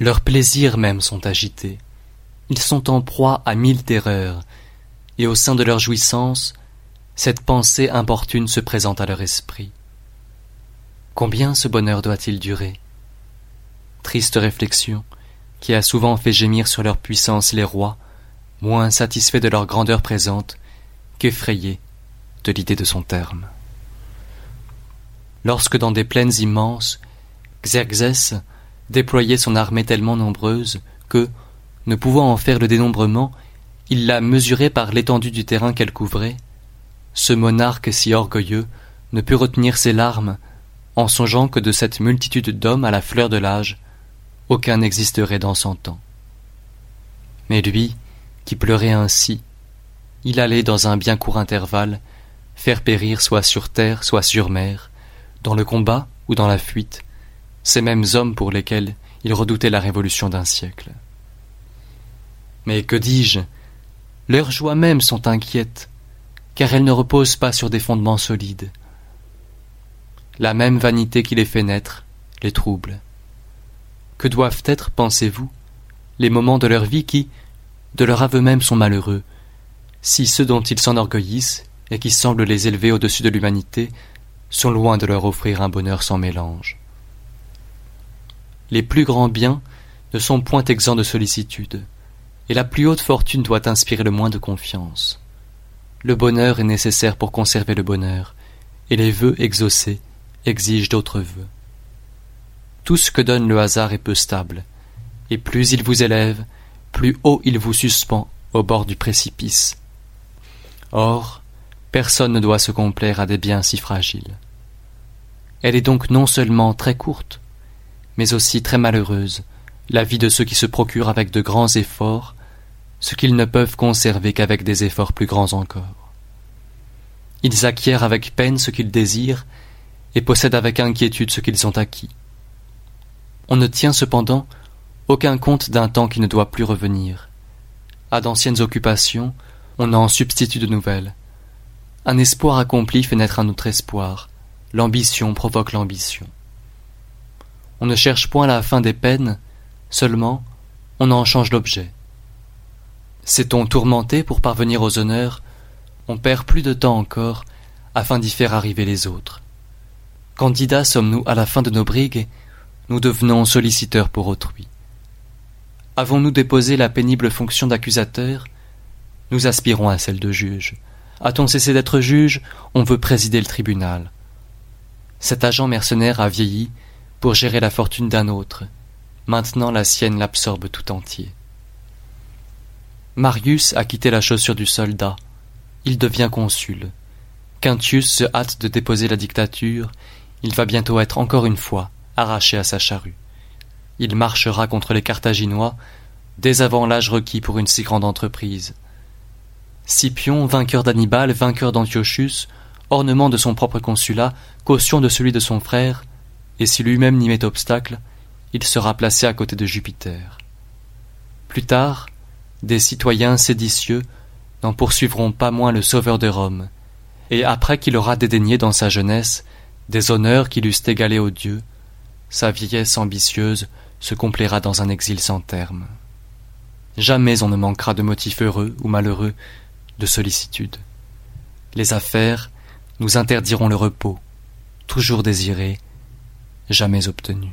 Leurs plaisirs même sont agités. Ils sont en proie à mille terreurs, et au sein de leur jouissance, cette pensée importune se présente à leur esprit. Combien ce bonheur doit-il durer? Triste réflexion, qui a souvent fait gémir sur leur puissance les rois, moins satisfaits de leur grandeur présente qu'effrayés de l'idée de son terme. Lorsque dans des plaines immenses, Xerxès déployait son armée tellement nombreuse que, ne pouvant en faire le dénombrement, il la mesurait par l'étendue du terrain qu'elle couvrait, ce monarque si orgueilleux ne put retenir ses larmes en songeant que de cette multitude d'hommes à la fleur de l'âge, aucun n'existerait dans cent ans. Mais lui, qui pleurait ainsi, il allait dans un bien court intervalle faire périr soit sur terre, soit sur mer, dans le combat ou dans la fuite, ces mêmes hommes pour lesquels il redoutait la révolution d'un siècle. Mais que dis-je? Leurs joies mêmes sont inquiètes, car elles ne reposent pas sur des fondements solides. La même vanité qui les fait naître les trouble. Que doivent être, pensez-vous, les moments de leur vie qui, de leur aveu même, sont malheureux, si ceux dont ils s'enorgueillissent et qui semblent les élever au-dessus de l'humanité sont loin de leur offrir un bonheur sans mélange? Les plus grands biens ne sont point exempts de sollicitude, et la plus haute fortune doit inspirer le moins de confiance. Le bonheur est nécessaire pour conserver le bonheur, et les vœux exaucés exigent d'autres vœux. Tout ce que donne le hasard est peu stable, et plus il vous élève, plus haut il vous suspend au bord du précipice. Or, personne ne doit se complaire à des biens si fragiles. Elle est donc non seulement très courte, mais aussi très malheureuse, la vie de ceux qui se procurent avec de grands efforts ce qu'ils ne peuvent conserver qu'avec des efforts plus grands encore. Ils acquièrent avec peine ce qu'ils désirent et possèdent avec inquiétude ce qu'ils ont acquis. On ne tient cependant aucun compte d'un temps qui ne doit plus revenir. À d'anciennes occupations, on en substitue de nouvelles. Un espoir accompli fait naître un autre espoir. L'ambition provoque l'ambition. On ne cherche point la fin des peines, seulement on en change l'objet. Sait-on tourmenter pour parvenir aux honneurs, on perd plus de temps encore afin d'y faire arriver les autres. Candidats sommes-nous à la fin de nos brigues, nous devenons solliciteurs pour autrui. Avons-nous déposé la pénible fonction d'accusateur? Nous aspirons à celle de juge. A-t-on cessé d'être juge? On veut présider le tribunal. Cet agent mercenaire a vieilli pour gérer la fortune d'un autre. Maintenant la sienne l'absorbe tout entier. Marius a quitté la chaussure du soldat. Il devient consul. Quintius se hâte de déposer la dictature. Il va bientôt être encore une fois arraché à sa charrue. Il marchera contre les Carthaginois dès avant l'âge requis pour une si grande entreprise. Scipion, vainqueur d'Hannibal, vainqueur d'Antiochus, ornement de son propre consulat, caution de celui de son frère, et si lui-même n'y met obstacle, il sera placé à côté de Jupiter. Plus tard, des citoyens séditieux n'en poursuivront pas moins le sauveur de Rome, et après qu'il aura dédaigné dans sa jeunesse des honneurs qui l'eussent égalé aux dieux, sa vieillesse ambitieuse se complaira dans un exil sans terme. Jamais on ne manquera de motifs heureux ou malheureux, de sollicitude. Les affaires nous interdiront le repos, toujours désiré, jamais obtenu.